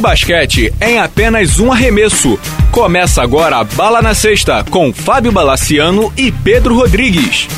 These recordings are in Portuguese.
basquete em apenas um arremesso. Começa agora a Bala na Sexta com Fábio Balaciano e Pedro Rodrigues.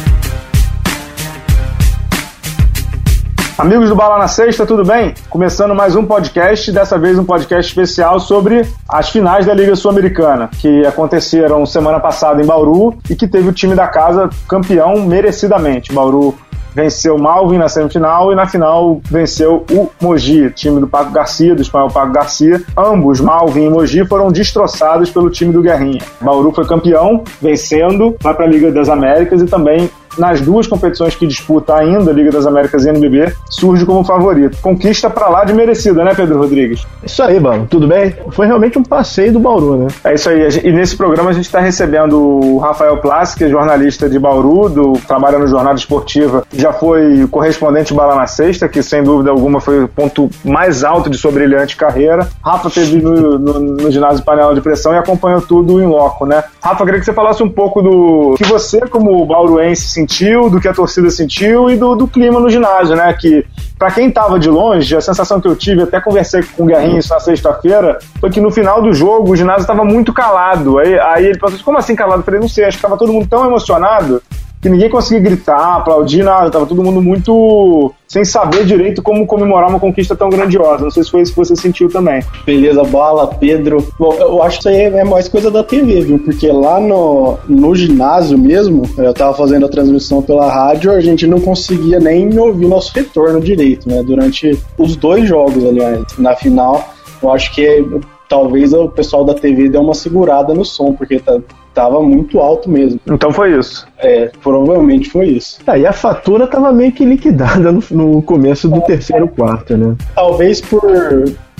Amigos do Bala na Sexta, tudo bem? Começando mais um podcast, dessa vez um podcast especial sobre as finais da Liga Sul-Americana, que aconteceram semana passada em Bauru e que teve o time da casa campeão merecidamente. Bauru venceu Malvin na semifinal e na final venceu o Mogi, time do Paco Garcia, do espanhol Paco Garcia. Ambos, Malvin e Mogi, foram destroçados pelo time do Guerrinha. Bauru foi campeão, vencendo, vai para a Liga das Américas e também nas duas competições que disputa ainda, Liga das Américas e NBB, surge como favorito. Conquista para lá de merecida, né, Pedro Rodrigues? Isso aí, mano. Tudo bem? Foi realmente um passeio do Bauru, né? É isso aí. E nesse programa a gente está recebendo o Rafael Plassi, que é jornalista de Bauru, do, trabalha no Jornada Esportiva, já foi correspondente Bala na Sexta, que sem dúvida alguma foi o ponto mais alto de sua brilhante carreira. Rafa teve no, no, no ginásio Panela de Pressão e acompanhou tudo em loco, né? Rafa, queria que você falasse um pouco do que você, como bauruense, sentiu, do que a torcida sentiu e do, do clima no ginásio, né? Que para quem estava de longe, a sensação que eu tive, até conversei com o Guerrinho isso na sexta-feira, foi que no final do jogo o ginásio estava muito calado. Aí, aí ele falou assim, como assim calado? Eu falei, não sei, acho que estava todo mundo tão emocionado que ninguém conseguia gritar, aplaudir, nada. Tava todo mundo muito sem saber direito como comemorar uma conquista tão grandiosa. Não sei se foi isso que você sentiu também. Beleza, Bala, Pedro. Bom, eu acho que isso aí é mais coisa da TV, viu? Porque lá no, no ginásio mesmo, eu tava fazendo a transmissão pela rádio, a gente não conseguia nem ouvir nosso retorno direito, né? Durante os dois jogos, aliás. Na final, eu acho que talvez o pessoal da TV deu uma segurada no som, porque tá, tava muito alto mesmo. Então foi isso. É, provavelmente foi isso. Tá, e a fatura tava meio que liquidada no, no começo do terceiro quarto, né? Talvez por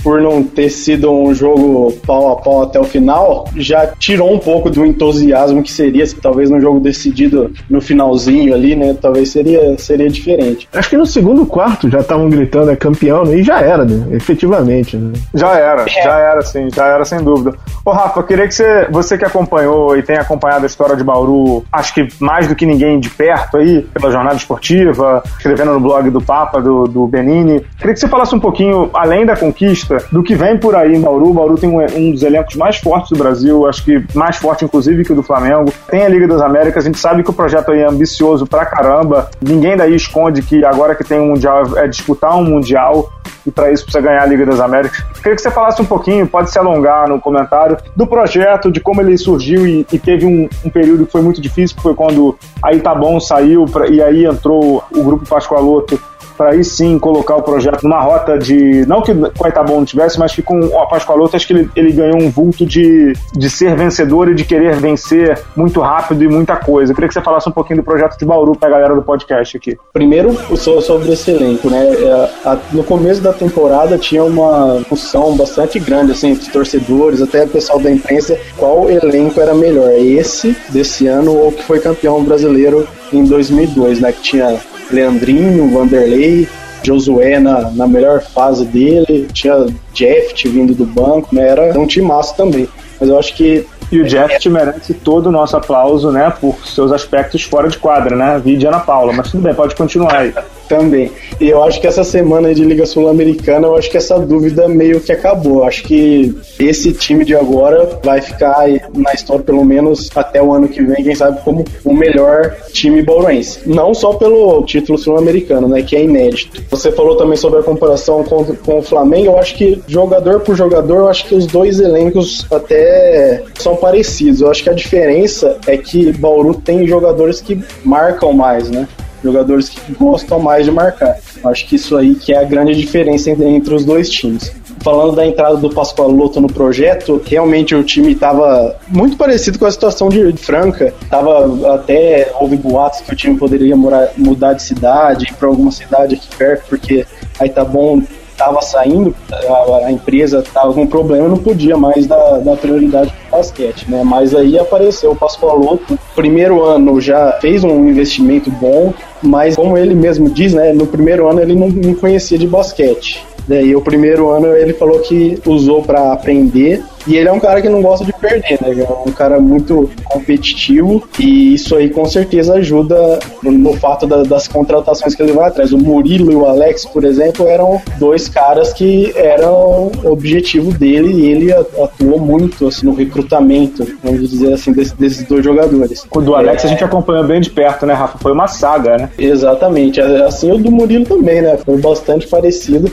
por não ter sido um jogo pau a pau até o final, já tirou um pouco do entusiasmo que seria se talvez num jogo decidido no finalzinho ali, né? Talvez seria, seria diferente. Acho que no segundo quarto já estavam gritando é campeão, né? E já era, né? Efetivamente, né? Já era, é. já era sim, já era sem dúvida. Ô Rafa, queria que você, você que acompanhou e tem acompanhado a história de Bauru, acho que mais do que ninguém de perto aí, pela jornada esportiva, escrevendo no blog do Papa, do, do Benini, queria que você falasse um pouquinho, além da conquista, do que vem por aí em Bauru. Bauru tem um, um, dos elencos mais fortes do Brasil, acho que mais forte, inclusive, que o do Flamengo. Tem a Liga das Américas, a gente sabe que o projeto aí é ambicioso pra caramba. Ninguém daí esconde que agora que tem um Mundial é disputar um Mundial e para isso precisa ganhar a Liga das Américas. Queria que você falasse um pouquinho, pode se alongar no comentário, do projeto, de como ele surgiu e, e teve um, um, período que foi muito difícil, que foi quando a Itabon saiu pra, e aí entrou o Grupo Pascoaloto para aí sim colocar o projeto numa rota de. Não que o Itabon não tivesse, mas que com o Pascoaloto acho que ele, ele ganhou um vulto de, de ser vencedor e de querer vencer muito rápido e muita coisa. Eu queria que você falasse um pouquinho do projeto de Bauru para a galera do podcast aqui. Primeiro, sobre esse elenco, né? É, no começo da temporada tinha uma função bastante grande, assim, entre os torcedores, até o pessoal da imprensa, qual elenco era melhor, esse desse ano ou que foi campeão brasileiro em 2002, né? Que tinha Leandrinho, Vanderlei, Josué na, na melhor fase dele, tinha Jeff vindo do banco, né? Era um time massa também. Mas eu acho que e o Jeff merece todo o nosso aplauso, né, por seus aspectos fora de quadra, né? Vídeo Ana Paula, mas tudo bem, pode continuar aí. Também. E eu acho que essa semana de Liga Sul-Americana, eu acho que essa dúvida meio que acabou. Eu acho que esse time de agora vai ficar na história, pelo menos até o ano que vem, quem sabe, como o melhor time bauruense. Não só pelo título sul-americano, né, que é inédito. Você falou também sobre a comparação com, com o Flamengo. Eu acho que jogador por jogador, eu acho que os dois elencos até são parecidos. Eu acho que a diferença é que Bauru tem jogadores que marcam mais, né? Jogadores que gostam mais de marcar. Acho que isso aí que é a grande diferença entre os dois times. Falando da entrada do Pascoaloto no projeto, realmente o time estava muito parecido com a situação de Franca. Tava até houve boatos que o time poderia morar, mudar de cidade, ir para alguma cidade aqui perto, porque aí tá bom estava saindo, a, a empresa estava com problema, não podia mais dar, dar prioridade basquete, né? Mas aí apareceu o Pascoaloto, primeiro ano já fez um investimento bom, mas como ele mesmo diz, né, no primeiro ano ele não, não conhecia de basquete. Daí o primeiro ano ele falou que usou para aprender E ele é um cara que não gosta de perder, né? É um cara muito competitivo e isso aí com certeza ajuda no, fato da, das contratações que ele vai atrás. O Murilo e o Alex, por exemplo, eram dois caras que eram o objetivo dele e ele atuou muito assim, no recrutamento, vamos dizer assim, desse, desses dois jogadores. O do Alex é, a gente acompanhou bem de perto, né, Rafa? Foi uma saga, né? Exatamente. Assim o do Murilo também, né? Foi bastante parecido.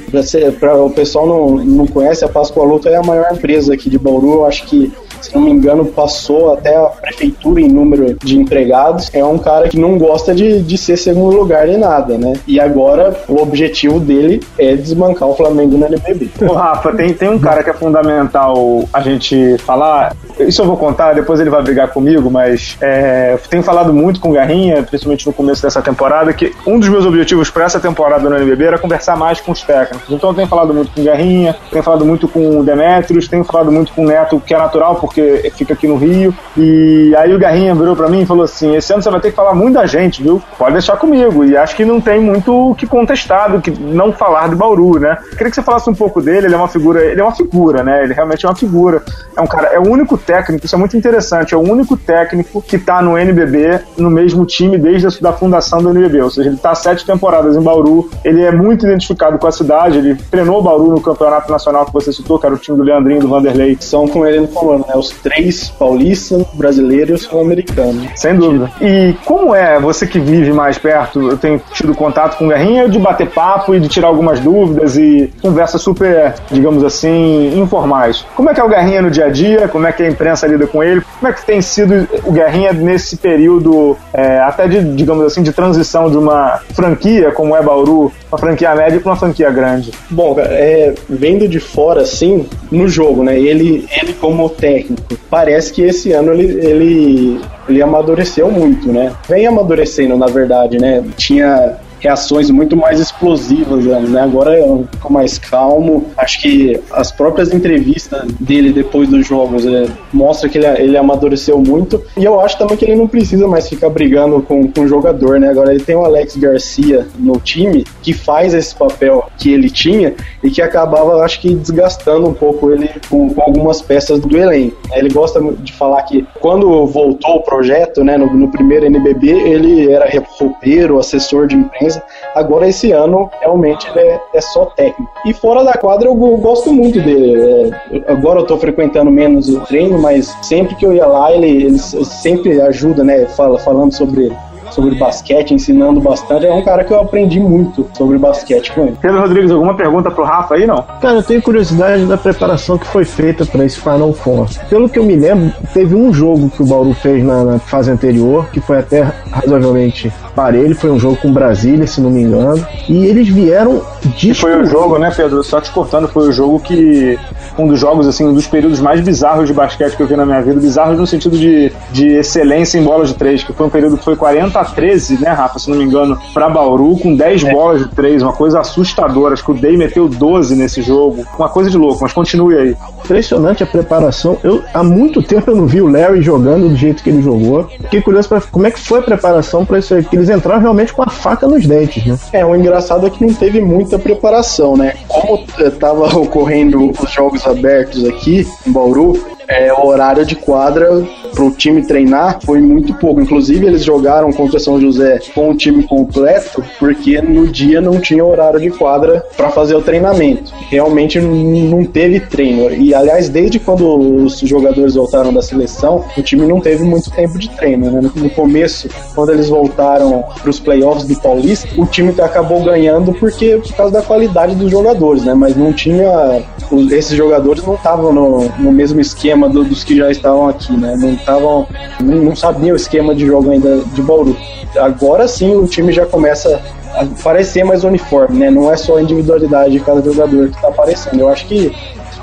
Para o pessoal não, não conhece, a Pascoaloto é a maior empresa aqui de Bauru. Eu acho que se não me engano, passou até a prefeitura em número de empregados. É um cara que não gosta de, de ser segundo lugar nem nada, né? E agora o objetivo dele é desbancar o Flamengo no NBB. Ô, Rafa, tem, tem um cara que é fundamental a gente falar. Isso eu vou contar, depois ele vai brigar comigo, mas é, tenho falado muito com o Garrinha, principalmente no começo dessa temporada, que um dos meus objetivos para essa temporada no NBB era conversar mais com os técnicos. Então eu tenho falado muito com o Garrinha, tenho falado muito com o Demetrios, tenho falado muito com o Neto, que é natural, porque fica aqui no Rio. E aí o Garrinha virou para mim e falou assim: esse ano você vai ter que falar muito da gente, viu? Pode deixar comigo. E acho que não tem muito o que contestar do que não falar de Bauru, né? Queria que você falasse um pouco dele. Ele é uma figura, ele é uma figura, né? Ele realmente é uma figura. É um cara, é o único técnico, isso é muito interessante, é o único técnico que tá no NBB, no mesmo time desde a da fundação do NBB. Ou seja, ele tá sete temporadas em Bauru, ele é muito identificado com a cidade, ele treinou Bauru no campeonato nacional que você citou, que era o time do Leandrinho, do Vanderlei. São com ele no comando, né? Os três paulistas, brasileiros e sul-americanos. Sem dúvida. E como é você que vive mais perto? Eu tenho tido contato com o Guerrinha de bater papo e de tirar algumas dúvidas e conversas super, digamos assim, informais. Como é que é o Guerrinha no dia a dia? Como é que a imprensa lida com ele? Como é que tem sido o Guerrinha nesse período, é, até de, digamos assim, de transição de uma franquia como é Bauru, uma franquia média para uma franquia grande? Bom, é, vendo de fora, assim, no jogo, né? Ele, ele como técnico, parece que esse ano ele, ele, ele amadureceu muito, né? Vem amadurecendo, na verdade, né? Tinha reações muito mais explosivas, né? Agora é um pouco mais calmo. Acho que as próprias entrevistas dele depois dos jogos é, mostra que ele, ele amadureceu muito. E eu acho também que ele não precisa mais ficar brigando com, com o jogador, né? Agora ele tem o Alex Garcia no time que faz esse papel que ele tinha e que acabava, acho que, desgastando um pouco ele com, com algumas peças do elenco. Ele gosta de falar que quando voltou o projeto, né, no, no primeiro NBB, ele era roupeiro, assessor de imprensa Agora, esse ano, realmente, ele é, é só técnico. E fora da quadra, eu, eu gosto muito dele. É, agora eu tô frequentando menos o treino, mas sempre que eu ia lá, ele, ele sempre ajuda, né? Fala, falando sobre sobre basquete, ensinando bastante. É um cara que eu aprendi muito sobre basquete com ele. Pedro Rodrigues, alguma pergunta pro Rafa aí, não? Cara, eu tenho curiosidade da preparação que foi feita para esse Final Four. Pelo que eu me lembro, teve um jogo que o Bauru fez na, na fase anterior, que foi até razoavelmente parelho, foi um jogo com Brasília, se não me engano, e eles vieram de foi o jogo, né, Pedro? Só te cortando, foi o jogo que um dos jogos assim, um dos períodos mais bizarros de basquete que eu vi na minha vida, bizarros no sentido de, de excelência em bolas de três, que foi um período que foi 40 a 13, né, Rafa, se não me engano, para Bauru, com 10 é. bolas de três, uma coisa assustadora. Acho que o Day meteu 12 nesse jogo, uma coisa de louco, mas continue aí. Impressionante a preparação. Eu, há muito tempo eu não vi o Larry jogando do jeito que ele jogou. Fiquei curioso para como é que foi a preparação para isso aí, porque eles entraram realmente com a faca nos dentes, né? É, o engraçado é que não teve muita preparação, né? Como estava ocorrendo os jogos abertos aqui em Bauru, é, horário de quadra para o time treinar foi muito pouco. Inclusive, eles jogaram contra São José com o time completo, porque no dia não tinha horário de quadra para fazer o treinamento. Realmente não teve treino. E, aliás, desde quando os jogadores voltaram da seleção, o time não teve muito tempo de treino. Né? No começo, quando eles voltaram para os playoffs do Paulista, o time acabou ganhando porque por causa da qualidade dos jogadores, né? Mas não tinha. Esses jogadores não estavam no, no mesmo esquema do, dos que já estavam aqui, né? Não estavam, não, não sabiam o esquema de jogo ainda de Bauru. Agora sim o time já começa a parecer mais uniforme, né? Não é só a individualidade de cada jogador que está aparecendo. Eu acho que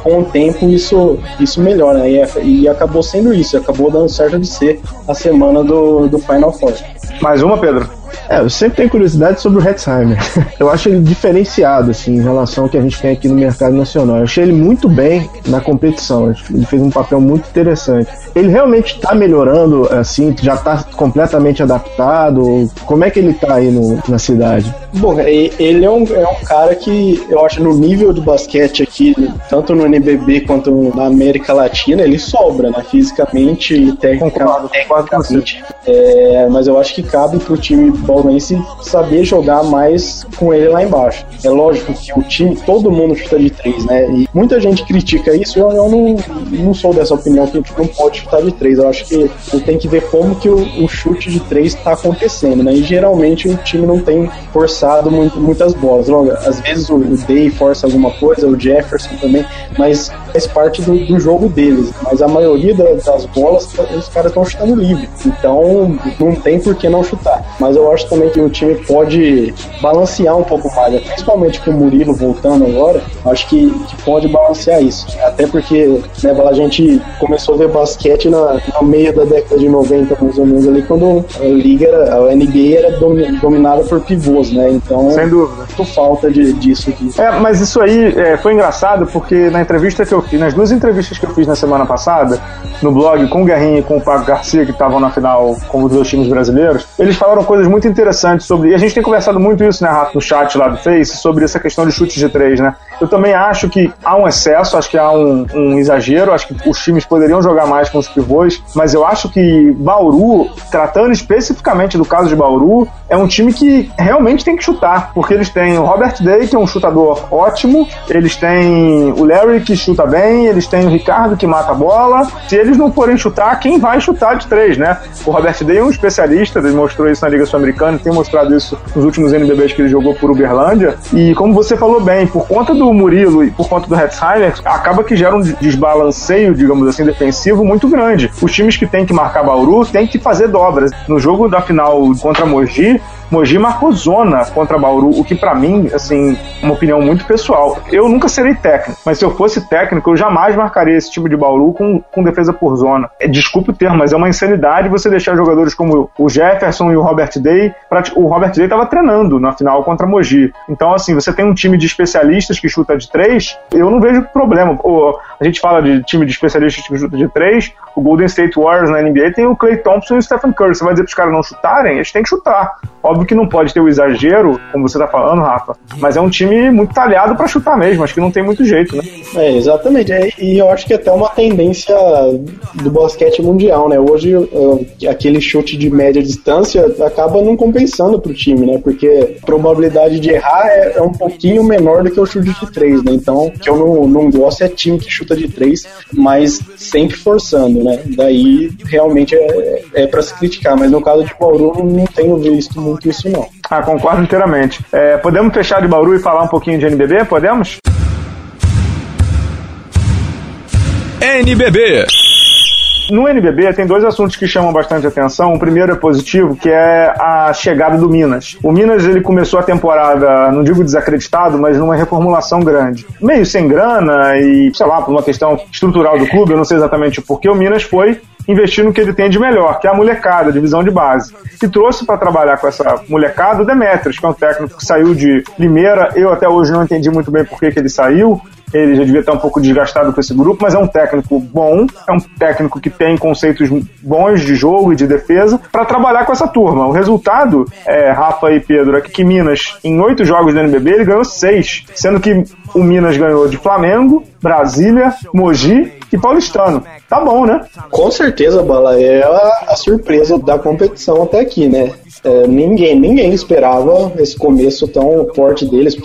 com o tempo isso, isso melhora, né? E, e acabou sendo isso, acabou dando certo de ser a semana do, do Final Four. Mais uma, Pedro? É, eu sempre tenho curiosidade sobre o Hetzheimer. Eu acho ele diferenciado, assim, em relação ao que a gente tem aqui no mercado nacional. Eu achei ele muito bem na competição. Ele fez um papel muito interessante. Ele realmente está melhorando, assim, já está completamente adaptado? Como é que ele está aí no, na cidade? Bom, ele é um, é um cara que eu acho no nível do basquete aqui, tanto no NBB quanto na América Latina, ele sobra, né? Fisicamente e tecnicamente. É, mas eu acho que cabe pro time bauruense saber jogar mais com ele lá embaixo. É lógico que o time, todo mundo chuta de três, né? E muita gente critica isso, eu, eu não, não sou dessa opinião que a gente não pode chutar de três. Eu acho que tem que ver como que o, o chute de três está acontecendo, né? E geralmente o time não tem forçado muito, muitas bolas. Logo, às vezes o, o Day força alguma coisa, o Jefferson também, mas faz parte do, do jogo deles. Mas a maioria das bolas os caras estão chutando livre. Então não tem por que não chutar. Mas eu acho também que o time pode balancear um pouco mais, né? principalmente com o Murilo voltando agora. Acho que, que pode balancear isso. Até porque né, a gente começou a ver basquete na, no meio da década de 90, mais ou menos, ali, quando a liga era, a NBA era dominada por pivôs, né? Então, sem dúvida, muito falta de, disso aqui. É, mas isso aí é, foi engraçado porque na entrevista que eu fiz, nas duas entrevistas que eu fiz na semana passada, no blog com o Guerrinha e com o Paco Garcia, que estavam na final com os dois times brasileiros, eles falaram coisas muito interessantes sobre. E a gente tem conversado muito isso, né, Rato, no chat lá do Face, sobre essa questão de chute de três, né? Eu também acho que há um excesso, acho que há um, um exagero, acho que os times poderiam jogar mais com os pivôs, mas eu acho que Bauru, tratando especificamente do caso de Bauru, é um time que realmente tem que chutar, porque eles têm o Robert Day, que é um chutador ótimo, eles têm o Larry, que chuta bem, eles têm o Ricardo, que mata a bola. Se eles não forem chutar, quem vai chutar de três, né? O Robert Day é um especialista, ele mostrou isso na Liga Sul-Americana, tem mostrado isso nos últimos NBBs que ele jogou por Uberlândia, e como você falou bem, por conta do Murilo e por conta do Hetzheimer, acaba que gera um desbalanceio, digamos assim, defensivo muito grande. Os times que têm que marcar Bauru têm que fazer dobras. No jogo da final contra Mogi, Mogi marcou zona contra Bauru, o que para mim, assim, uma opinião muito pessoal. Eu nunca serei técnico, mas se eu fosse técnico, eu jamais marcaria esse tipo de Bauru com, com defesa por zona. É, desculpe o termo, mas é uma insanidade você deixar jogadores como o Jefferson e o Robert Day. Pra, o Robert Day estava treinando na final contra Mogi. Então, assim, você tem um time de especialistas que chuta de três, eu não vejo problema. O, a gente fala de time de especialistas que chuta de três, o Golden State Warriors na NBA tem o Clay Thompson e o Stephen Curry. Você vai dizer para os caras não chutarem? Eles têm que chutar. Óbvio que não pode ter o exagero, como você tá falando, Rafa, mas é um time muito talhado para chutar mesmo, acho que não tem muito jeito, né? É, exatamente. É, e eu acho que é até uma tendência do basquete mundial, né? Hoje aquele chute de média distância acaba não compensando pro time, né? Porque a probabilidade de errar é, é um pouquinho menor do que o chute de três, né? Então, o que eu não, não gosto é time que chuta de três, mas sempre forçando, né? Daí realmente é, é para se criticar, mas no caso de Bauru não tenho visto muito isso não. Ah, concordo inteiramente. É, podemos fechar de Bauru e falar um pouquinho de NBB? Podemos? NBB. No NBB tem dois assuntos que chamam bastante atenção. O primeiro é positivo, que é a chegada do Minas. O Minas ele começou a temporada, não digo desacreditado, mas numa reformulação grande. Meio sem grana e, sei lá, por uma questão estrutural do clube, eu não sei exatamente o porquê, o Minas foi investir no que ele tem de melhor, que é a molecada, a divisão de base. E trouxe para trabalhar com essa molecada o Demetrios, que é um técnico que saiu de Limeira. Eu até hoje não entendi muito bem por que, que ele saiu. Ele já devia estar um pouco desgastado com esse grupo, mas é um técnico bom, é um técnico que tem conceitos bons de jogo e de defesa para trabalhar com essa turma. O resultado, é, Rafa e Pedro, é que Minas, em oito jogos da NBB, ele ganhou seis, sendo que o Minas ganhou de Flamengo, Brasília, Mogi e Paulistano. Tá bom, né? Com certeza, Bala. É a, a surpresa da competição até aqui, né? É, ninguém, ninguém esperava esse começo tão forte deles,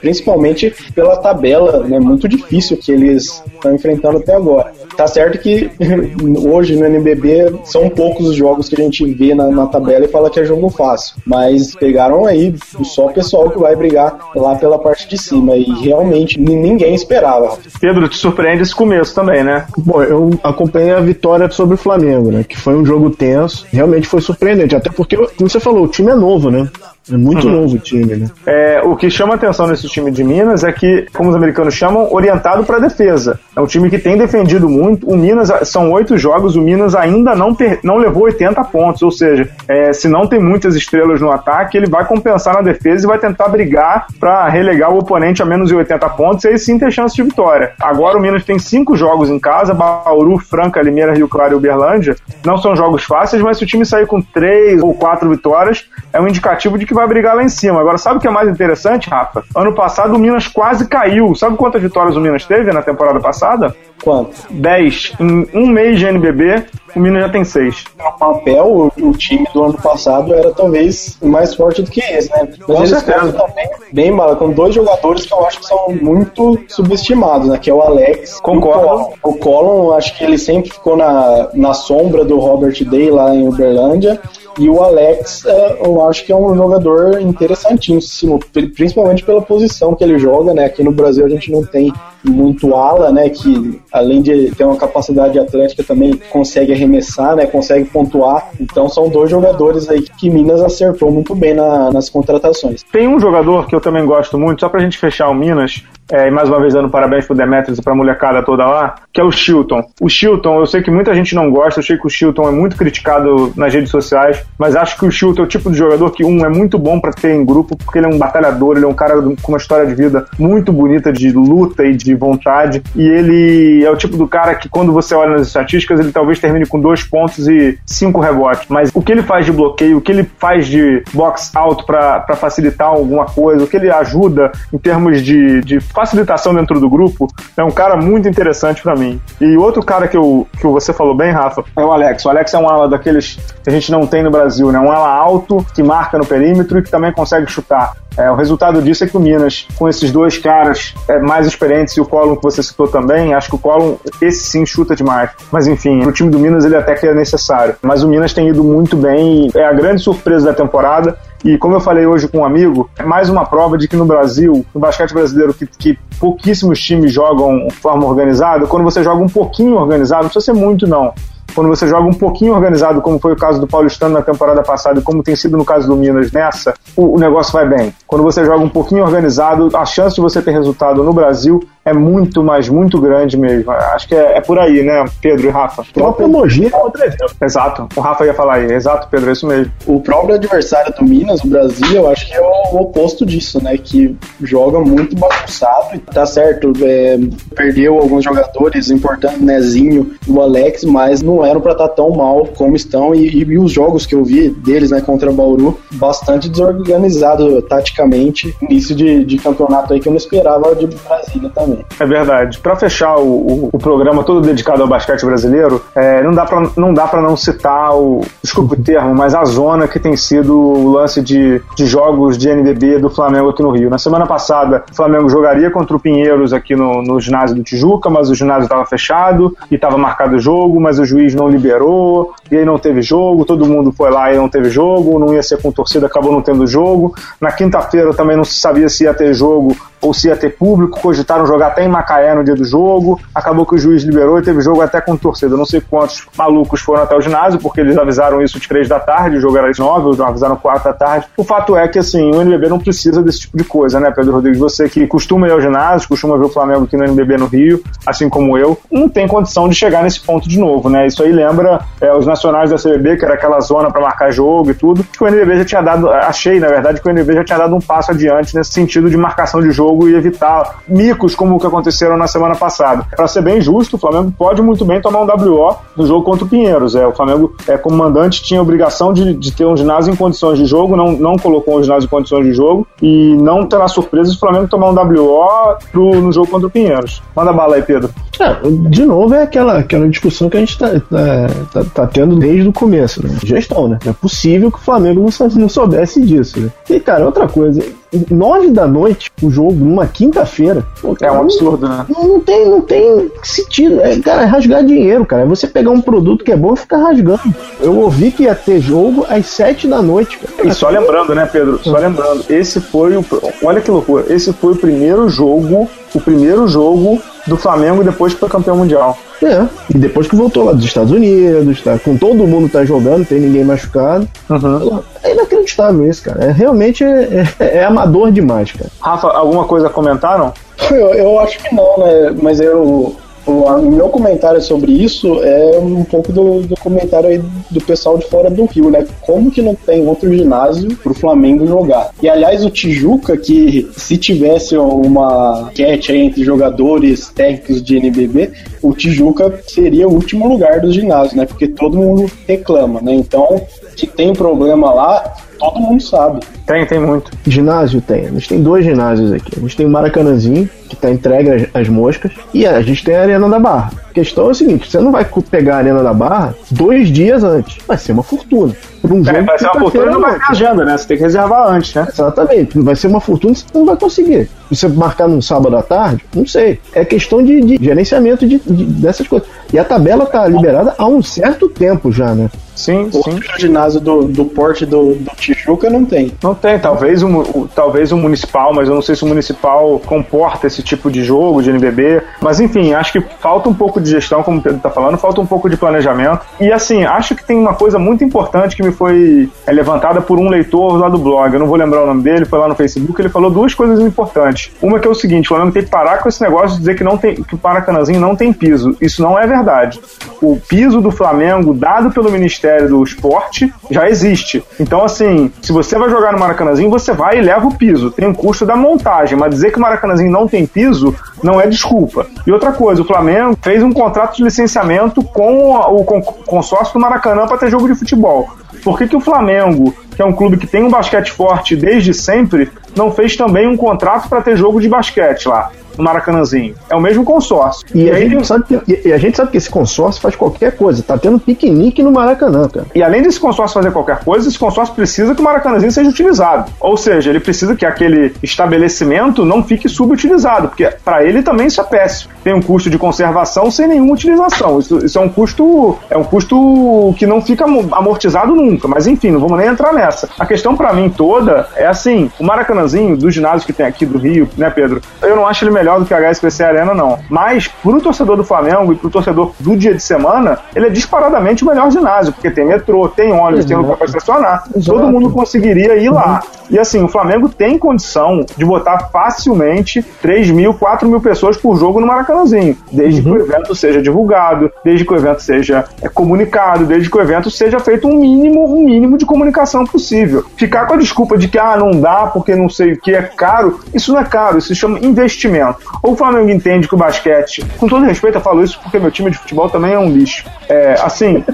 principalmente pela tabela, né? Muito difícil que eles estão enfrentando até agora. Tá certo que hoje no NBB são poucos os jogos que a gente vê na, na tabela e fala que é jogo fácil, mas pegaram aí só o pessoal que vai brigar lá pela parte de cima e realmente ninguém esperava. Pedro, te surpreende esse começo também, né? Bom, eu acompanhei a vitória sobre o Flamengo, né? Que foi um jogo tenso, realmente foi surpreendente, até porque, como você falou, o time é novo, né? É muito uhum. novo o time, né? É, o que chama atenção nesse time de Minas é que, como os americanos chamam, orientado para defesa. É um time que tem defendido muito. O Minas, são oito jogos, o Minas ainda não, per, não levou 80 pontos, ou seja, é, se não tem muitas estrelas no ataque, ele vai compensar na defesa e vai tentar brigar para relegar o oponente a menos de 80 pontos e aí sim ter chance de vitória. Agora o Minas tem cinco jogos em casa, Bauru, Franca, Limeira, Rio Claro e Uberlândia. Não são jogos fáceis, mas se o time sair com três ou quatro vitórias, é um indicativo de que vai brigar lá em cima. Agora, sabe o que é mais interessante, Rafa? Ano passado o Minas quase caiu. Sabe quantas vitórias o Minas teve na temporada passada? Quanto? 10. Em um mês de NBB, o Minas já tem 6. No papel, o, o, time do ano passado era talvez mais forte do que esse, né? Mas com eles certeza. bem, bem bala, com dois jogadores que eu acho que são muito subestimados, né? Que é o Alex Concordo. e o Colin. O Colin, acho que ele sempre ficou na, na sombra do Robert Day lá em Uberlândia. E o Alex, é, eu acho que é um jogador interessantíssimo, principalmente pela posição que ele joga, né? Aqui no Brasil a gente não tem muito ala, né, que além de ter uma capacidade atlética também consegue arremessar, né, consegue pontuar. Então são dois jogadores aí que Minas acertou muito bem na, nas contratações. Tem um jogador que eu também gosto muito, só pra gente fechar o Minas, é, e mais uma vez dando parabéns pro Demetrius e pra molecada toda lá, que é o Chilton. O Chilton, eu sei que muita gente não gosta, eu sei que o Chilton é muito criticado nas redes sociais, mas acho que o Chilton é o tipo de jogador que, um, é muito bom para ter em grupo, porque ele é um batalhador, ele é um cara com uma história de vida muito bonita de luta e de vontade. E ele é o tipo do cara que, quando você olha nas estatísticas, ele talvez termine com dois pontos e cinco rebotes. Mas o que ele faz de bloqueio, o que ele faz de box out para facilitar alguma coisa, o que ele ajuda em termos de, de facilitação dentro do grupo, é um cara muito interessante para mim. E outro cara que, eu, que você falou bem, Rafa, é o Alex. O Alex é um ala daqueles que a gente não tem no Brasil, né? Um ala alto que marca no perímetro e que também consegue chutar. É, o resultado disso é que o Minas, com esses dois caras é, mais experientes e o Colum que você citou também, acho que o Colum, esse sim, chuta demais. Mas enfim, o time do Minas ele até que é necessário. Mas o Minas tem ido muito bem, é a grande surpresa da temporada. E como eu falei hoje com um amigo, é mais uma prova de que no Brasil, no basquete brasileiro, que, que pouquíssimos times jogam de forma organizada, quando você joga um pouquinho organizado, não precisa ser muito não, quando você joga um pouquinho organizado, como foi o caso do Paulistano na temporada passada e como tem sido no caso do Minas nessa, o, o negócio vai bem. Quando você joga um pouquinho organizado, a chance de você ter resultado no Brasil é muito, mas muito grande mesmo. Acho que é, é por aí, né, Pedro e Rafa? O próprio é outro exemplo. Exato. O Rafa ia falar aí. Exato, Pedro, é isso mesmo. O próprio adversário do Minas, o Brasil, eu acho que é o oposto disso, né? Que joga muito bagunçado. Tá certo, é, perdeu alguns jogadores importantes, Nezinho e o Alex, mas não eram para estar tá tão mal como estão. E, e, os jogos que eu vi deles, né, contra o Bauru, bastante desorganizado taticamente. Início de, de campeonato aí que eu não esperava de Brasília também É verdade. Para fechar o, o, o, programa todo dedicado ao basquete brasileiro, é, não dá para não não citar o, desculpe o termo, mas a zona que tem sido o lance de, de jogos de NBB do Flamengo aqui no Rio. Na semana passada, o Flamengo jogaria contra o Pinheiros aqui no, no ginásio do Tijuca, mas o ginásio estava fechado e estava marcado o jogo, mas o juiz não liberou e aí não teve jogo. Todo mundo foi lá e não teve jogo, não ia ser com torcida, acabou não tendo jogo. Na quinta-feira também não se sabia se ia ter jogo ou se ia ter público, cogitaram jogar até em Macaé no dia do jogo, acabou que o juiz liberou e teve jogo até com torcida. não sei quantos malucos foram até o ginásio, porque eles avisaram isso de 3 da tarde, o jogo era às 9, ou avisaram 4 da tarde. O fato é que, assim, o NBB não precisa desse tipo de coisa, né, Pedro Rodrigues? Você que costuma ir ao ginásio, costuma ver o Flamengo aqui no NBB no Rio, assim como eu, não tem condição de chegar nesse ponto de novo, né? Isso aí lembra é, os nacionais da CBB, que era aquela zona para marcar jogo e tudo, que o NBB já tinha dado, achei, na verdade, que o NBB já tinha dado um passo adiante nesse sentido de marcação de jogo e evitar micos como o que aconteceram na semana passada. Para ser bem justo, o Flamengo pode muito bem tomar um WO no jogo contra o Pinheiros. É, o Flamengo, é, como tinha a obrigação de, de ter um ginásio em condições de jogo, não, não colocou um ginásio em condições de jogo e não terá surpresa se o Flamengo tomar um WO pro, no jogo contra o Pinheiros. Manda bala aí, Pedro. É, de novo, é aquela, aquela discussão que a gente está tá, tá, tá, tendo desde o começo, né? Gestão, né? É possível que o Flamengo não, não soubesse disso, né? E, cara, outra coisa, nove da noite, o jogo, numa quinta-feira. É um absurdo, né? Não, não, tem, não tem sentido. É, cara, é rasgar dinheiro, cara. É você pegar um produto que é bom e ficar rasgando. Eu ouvi que ia ter jogo às sete da noite. Cara. E só lembrando, né, Pedro? Só lembrando, esse foi o. Olha que loucura. Esse foi o primeiro jogo, o primeiro jogo do Flamengo depois que foi campeão mundial. É, e depois que voltou lá dos Estados Unidos, tá? Com todo mundo tá jogando, tem ninguém machucado. Uhum. É inacreditável isso, cara. É, realmente é, é, é amador demais, cara. Rafa, alguma coisa comentaram? Eu, eu acho que não, né? Mas eu, o meu comentário sobre isso é um pouco do, do, comentário aí do pessoal de fora do Rio, né? Como que não tem outro ginásio pro Flamengo jogar? E aliás, o Tijuca, que se tivesse uma cat entre jogadores técnicos de NBB, o Tijuca seria o último lugar dos ginásios, né? Porque todo mundo reclama, né? Então, que tem problema lá, todo mundo sabe. Tem, tem muito. Ginásio tem. A gente tem dois ginásios aqui. A gente tem o Maracanãzinho, que está entregue às, moscas, e a gente tem a Arena da Barra. A questão é o seguinte: você não vai pegar a Arena da Barra dois dias antes. Vai ser uma fortuna. Por um é, vai ser uma fortuna e não vai ter agenda, né? Você tem que reservar antes, né? Exatamente. Vai ser uma fortuna você não vai conseguir. Você marcar num sábado à tarde, não sei. É questão de, de gerenciamento de, de, dessas coisas. E a tabela tá liberada há um certo tempo já, né? Sim, o sim. ginásio do, do porte do, do Tijuca não tem. Não tem, talvez o, o, talvez o municipal, mas eu não sei se o municipal comporta esse tipo de jogo, de NBB. Mas enfim, acho que falta um pouco de gestão, como o Pedro tá falando, falta um pouco de planejamento. E assim, acho que tem uma coisa muito importante que me foi é, levantada por um leitor lá do blog. Eu não vou lembrar o nome dele, foi lá no Facebook, ele falou duas coisas importantes. Uma que é o seguinte: o Flamengo tem que parar com esse negócio de dizer que, não tem, que o Maracanãzinho não tem piso. Isso não é verdade. O piso do Flamengo, dado pelo Ministério do Esporte, já existe. Então, assim, se você vai jogar no Maracanãzinho, você vai e leva o piso. Tem um custo da montagem, mas dizer que o Maracanãzinho não tem piso não é desculpa. E outra coisa, o Flamengo fez um contrato de licenciamento com o consórcio do Maracanã para ter jogo de futebol. Por que, que o Flamengo, que é um clube que tem um basquete forte desde sempre, não fez também um contrato para ter jogo de basquete lá? no Maracanãzinho. É o mesmo consórcio. E, e a, gente sabe que, e a gente sabe que esse consórcio faz qualquer coisa. Tá tendo piquenique no Maracanã, cara. E além desse consórcio fazer qualquer coisa, esse consórcio precisa que o Maracanãzinho seja utilizado. Ou seja, ele precisa que aquele estabelecimento não fique subutilizado, porque para ele também isso é péssimo. Tem um custo de conservação sem nenhuma utilização. Isso, isso é um custo é um custo que não fica amortizado nunca. Mas enfim, não vamos nem entrar nessa. A questão para mim toda é assim: o Maracanãzinho, dos ginásios que tem aqui do Rio, né, Pedro? Eu não acho ele melhor do que a HSBC Arena, não. Mas, pro torcedor do Flamengo e pro torcedor do dia de semana, ele é disparadamente o melhor ginásio, porque tem metrô, tem ônibus, tem lugar para estacionar. Exato. Todo mundo conseguiria ir lá. Uhum. E assim, o Flamengo tem condição de botar facilmente 3 mil, 4 mil pessoas por jogo no Maracanãzinho, desde uhum. que o evento seja divulgado, desde que o evento seja é, comunicado, desde que o evento seja feito um mínimo, um mínimo de comunicação possível. Ficar com a desculpa de que ah, não dá porque não sei o que é caro, isso não é caro, isso se chama investimento. Ou o Flamengo entende que o basquete, com todo respeito, eu falo isso porque meu time de futebol também é um lixo. É, assim,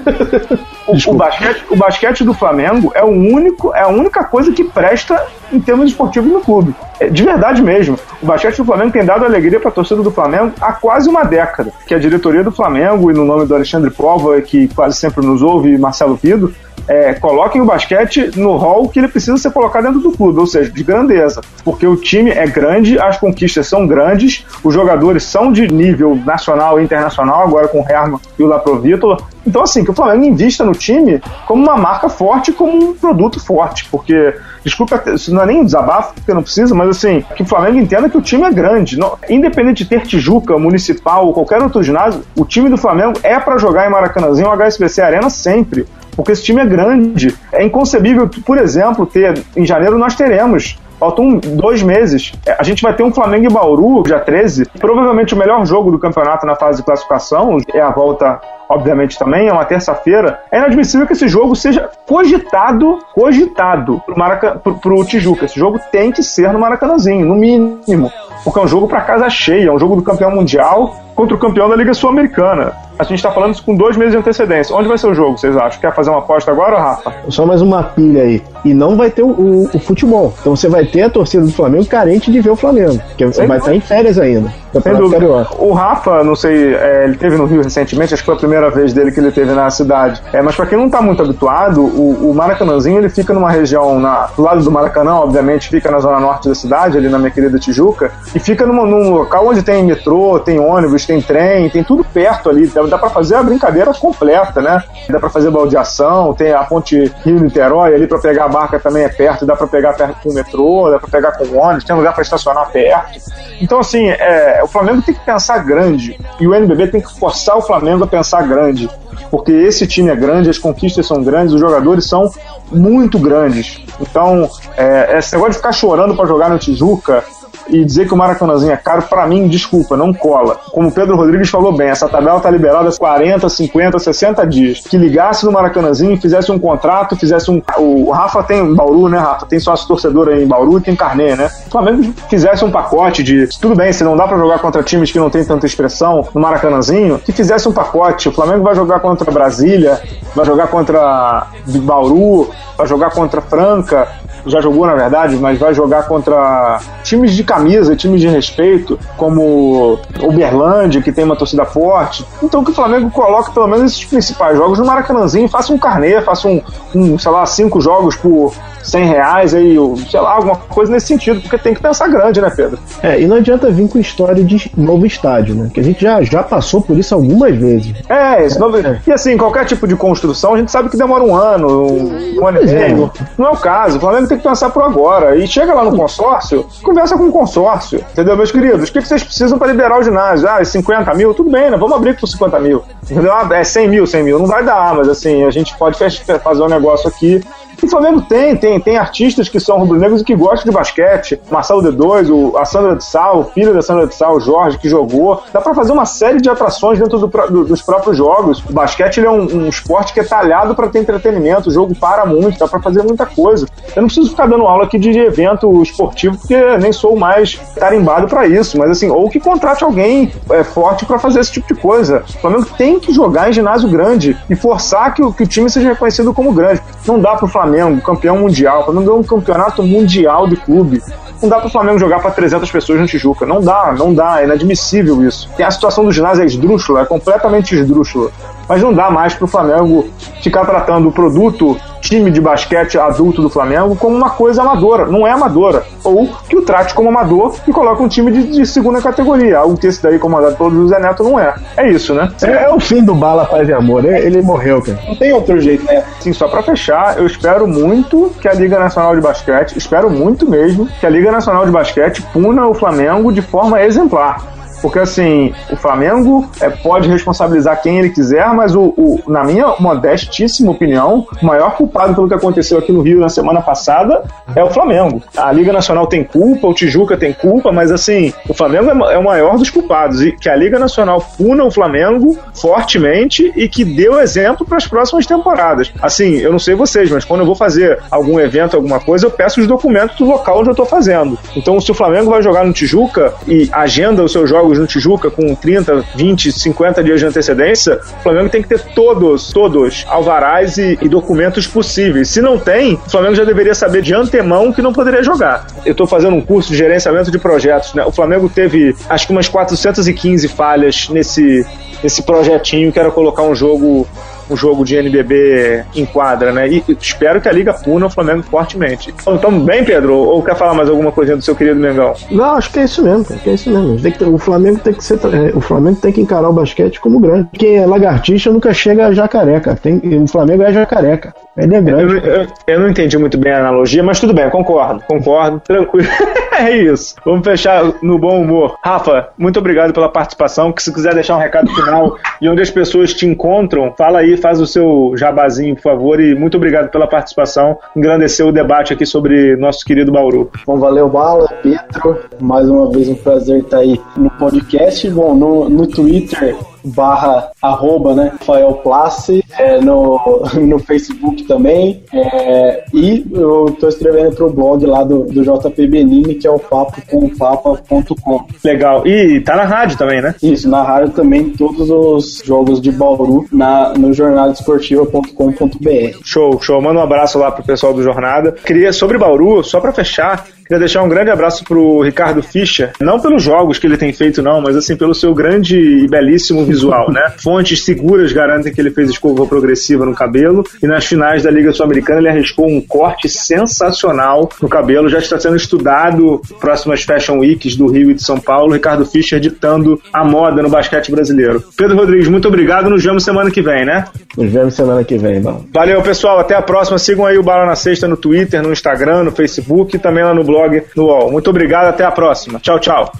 o, o, basquete, o basquete do Flamengo é o único, é a única coisa que presta em termos esportivos no clube. É, de verdade mesmo. O basquete do Flamengo tem dado alegria para a torcida do Flamengo há quase uma década. Que a diretoria do Flamengo, e no nome do Alexandre Pova, que quase sempre nos ouve, e Marcelo Pido, é, coloquem o basquete no rol que ele precisa ser colocado dentro do clube, ou seja, de grandeza. Porque o time é grande, as conquistas são grandes, os jogadores são de nível nacional e internacional, agora com o Herman e o Laprovitola. Então, assim, que o Flamengo invista no time como uma marca forte, como um produto forte, porque, desculpa, isso não é nem um desabafo, porque não precisa, mas assim, que o Flamengo entenda que o time é grande. Não, independente de ter Tijuca, Municipal ou qualquer outro ginásio, o time do Flamengo é para jogar em Maracanãzinho ou HSBC Arena sempre porque esse time é grande. É inconcebível, por exemplo, ter em janeiro nós teremos Faltam dois meses. É, a gente vai ter um Flamengo e Bauru, dia 13. Provavelmente o melhor jogo do campeonato na fase de classificação. É a volta, obviamente, também. É uma terça-feira. É inadmissível que esse jogo seja cogitado, cogitado pro, Maraca, pro, pro Tijuca. Esse jogo tem que ser no Maracanãzinho, no mínimo. Porque é um jogo para casa cheia, é um jogo do campeão mundial contra o campeão da Liga Sul-Americana. A gente está falando isso com dois meses de antecedência. Onde vai ser o jogo, vocês acham? Quer fazer uma aposta agora, Rafa? Só mais uma pilha aí. E não vai ter o, o, o futebol. Então você vai ter a torcida do Flamengo carente de ver o Flamengo. Porque Sem vai estar em férias ainda. Sem dúvida. O Rafa, não sei, é, ele teve no Rio recentemente, acho que foi a primeira vez dele que ele teve na cidade. É, mas para quem não está muito habituado, o, o Maracanãzinho ele fica numa região na, do lado do Maracanã, obviamente, fica na zona norte da cidade, ali na minha querida Tijuca, e fica numa, num local onde tem metrô, tem ônibus, tem trem, tem tudo perto ali, dá para fazer a brincadeira completa, né? Dá para fazer baldeação, tem a ponte Rio-Niterói ali para pegar a barca também é perto, dá para pegar perto com o metrô, dá para pegar com o ônibus, tem lugar para estacionar perto. Então, assim, é, o Flamengo tem que pensar grande e o NBB tem que forçar o Flamengo a pensar grande porque esse time é grande, as conquistas são grandes, os jogadores são muito grandes. Então, é, esse negócio de ficar chorando para jogar no Tijuca e dizer que o Maracanãzinho é caro, para mim, desculpa, não cola. Como o Pedro Rodrigues falou bem, essa tabela tá liberada há 40, 50, 60 dias. Que ligasse no Maracanãzinho, fizesse um contrato, fizesse um. O Rafa tem Bauru, né, Rafa? Tem sócio torcedor aí em Bauru e tem carnê, né? O Flamengo fizesse um pacote de. Tudo bem, se não dá para jogar contra times que não tem tanta expressão no Maracanãzinho, que fizesse um pacote. O Flamengo vai jogar contra Brasília, vai jogar contra Bauru, vai jogar contra Franca, já jogou na verdade, mas vai jogar contra times de camisa, times de respeito, como Uberlândia, que tem uma torcida forte. Então que o Flamengo coloque pelo menos esses principais jogos no Maracanãzinho, faça um carnê, faça um, um sei lá, cinco jogos por 100 reais aí, sei lá, alguma coisa nesse sentido, porque tem que pensar grande, né, Pedro? É, e não adianta vir com história de novo estádio, né? Que a gente já, já passou por isso algumas vezes. É, esse novo... É. e assim, qualquer tipo de construção, a gente sabe que demora um ano, um, um ano e é. meio. Não é o caso, o Flamengo tem que pensar por agora. E chega lá no consórcio, conversa com o consórcio, entendeu, meus queridos? O que vocês precisam para liberar o ginásio? Ah, 50 mil? Tudo bem, né? Vamos abrir por 50 mil. Entendeu? Ah, é 100 mil, 100 mil. Não vai dar, mas assim, a gente pode fazer um negócio aqui o Flamengo tem, tem, tem artistas que são rubro-negros e que gostam de basquete. Marcelo D2, o, a Sandra de Sal, o filho da Sandra de Sal, o Jorge, que jogou. Dá para fazer uma série de atrações dentro do, do, dos próprios jogos. O basquete é um, um, esporte que é talhado para ter entretenimento. O jogo para muito, dá para fazer muita coisa. Eu não preciso ficar dando aula aqui de evento esportivo, porque nem sou mais tarimbado para isso. Mas assim, ou que contrate alguém é, forte para fazer esse tipo de coisa. O Flamengo tem que jogar em ginásio grande e forçar que, que o time seja reconhecido como grande. Não dá pro Flamengo Flamengo, campeão mundial. O Flamengo ganhou um campeonato mundial de clube. Não dá para o Flamengo jogar para 300 pessoas no Tijuca. Não dá, não dá. É inadmissível isso. Tem a situação do ginásio é esdrúxula, é completamente esdrúxula. Mas não dá mais para o Flamengo ficar tratando o produto time de basquete adulto do Flamengo como uma coisa amadora. Não é amadora. Ou que o trate como amador e coloque um time de, de segunda categoria. Algo que esse daí, comandado pelo José Neto, não é. É isso, né? É, é o fim do Bala Paz e Amor. Ele, ele morreu, cara. Não tem outro jeito, né? Sim, só para fechar, eu espero muito que a Liga Nacional de Basquete, espero muito mesmo, que a Liga Nacional de Basquete puna o Flamengo de forma exemplar. Porque assim, o Flamengo é, pode responsabilizar quem ele quiser, mas o, o, na minha modestíssima opinião, o maior culpado pelo que aconteceu aqui no Rio na semana passada é o Flamengo. A Liga Nacional tem culpa, o Tijuca tem culpa, mas assim, o Flamengo é, é o maior dos culpados. E que a Liga Nacional puna o Flamengo fortemente e que o exemplo para as próximas temporadas. Assim, eu não sei vocês, mas quando eu vou fazer algum evento, alguma coisa, eu peço os documentos do local onde eu estou fazendo. Então, se o Flamengo vai jogar no Tijuca e agenda os seus jogos jogos no Tijuca com 30, 20, 50 dias de antecedência, o Flamengo tem que ter todos, todos alvarás e, e documentos possíveis. Se não tem, o Flamengo já deveria saber de antemão que não poderia jogar. Eu estou fazendo um curso de gerenciamento de projetos, né? O Flamengo teve acho que umas 415 falhas nesse, nesse projetinho que era colocar um jogo um jogo de NBB em quadra, né? E espero que a Liga puna o Flamengo fortemente. Então, bem, Pedro? Ou quer falar mais alguma coisinha do seu querido Mengão? Não, acho que é isso mesmo, é isso mesmo. o Flamengo tem que ser, é, o Flamengo tem que encarar o basquete como grande. Quem é lagartixa nunca chega a jacareca. Tem, o Flamengo é jacareca. Ele é grande. Eu, eu, eu, não entendi muito bem a analogia, mas tudo bem, concordo, concordo, tranquilo. é isso. Vamos fechar no bom humor. Rafa, muito obrigado pela participação. Que se quiser deixar um recado final e onde as pessoas te encontram, fala aí, faz o seu jabazinho, por favor. E muito obrigado pela participação. Engrandeceu o debate aqui sobre nosso querido Bauru. Bom, valeu, Bala, Pedro. Mais uma vez um prazer estar aí no podcast. Bom, no, no Twitter barra arroba, né, Rafael Place, é, no, no Facebook também, é, e eu estou escrevendo para o blog lá do, do JP Benini, que é o papo.com. Legal, e tá na rádio também, né? Isso, na rádio também, todos os jogos de Bauru na, no jornadaesportiva.com.br. Show, show, manda um abraço lá pro pessoal do Jornada. Queria, sobre Bauru, só para fechar, Queria deixar um grande abraço pro Ricardo Fischer, não pelos jogos que ele tem feito, não, mas assim, pelo seu grande e belíssimo visual, né? Fontes seguras garantem que ele fez escova progressiva no cabelo e nas finais da Liga Sul-Americana ele arriscou um corte sensacional no cabelo, já está sendo estudado próximas Fashion Weeks do Rio e de São Paulo. Ricardo Fischer ditando a moda no basquete brasileiro. Pedro Rodrigues, muito obrigado. Nos vemos semana que vem, né? Nos vemos semana que vem, irmão. Valeu, pessoal. Até a próxima. Sigam aí o Bala na Sexta no Twitter, no Instagram, no Facebook e também lá no blog, no UOL. Muito obrigado. Até a próxima. Tchau, tchau.